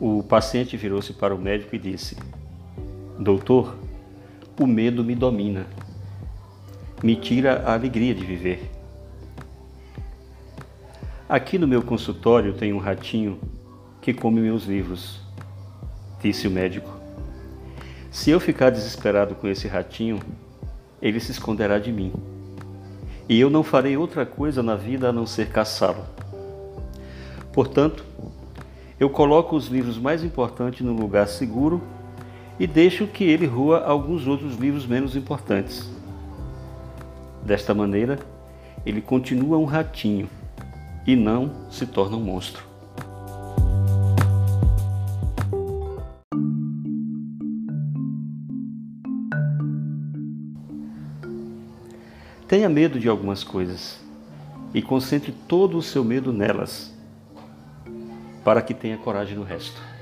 O paciente virou-se para o médico e disse: Doutor, o medo me domina, me tira a alegria de viver. Aqui no meu consultório tem um ratinho que come meus livros, disse o médico. Se eu ficar desesperado com esse ratinho, ele se esconderá de mim. E eu não farei outra coisa na vida a não ser caçá-lo. Portanto, eu coloco os livros mais importantes no lugar seguro e deixo que ele rua alguns outros livros menos importantes. Desta maneira, ele continua um ratinho e não se torna um monstro. Tenha medo de algumas coisas e concentre todo o seu medo nelas, para que tenha coragem no resto.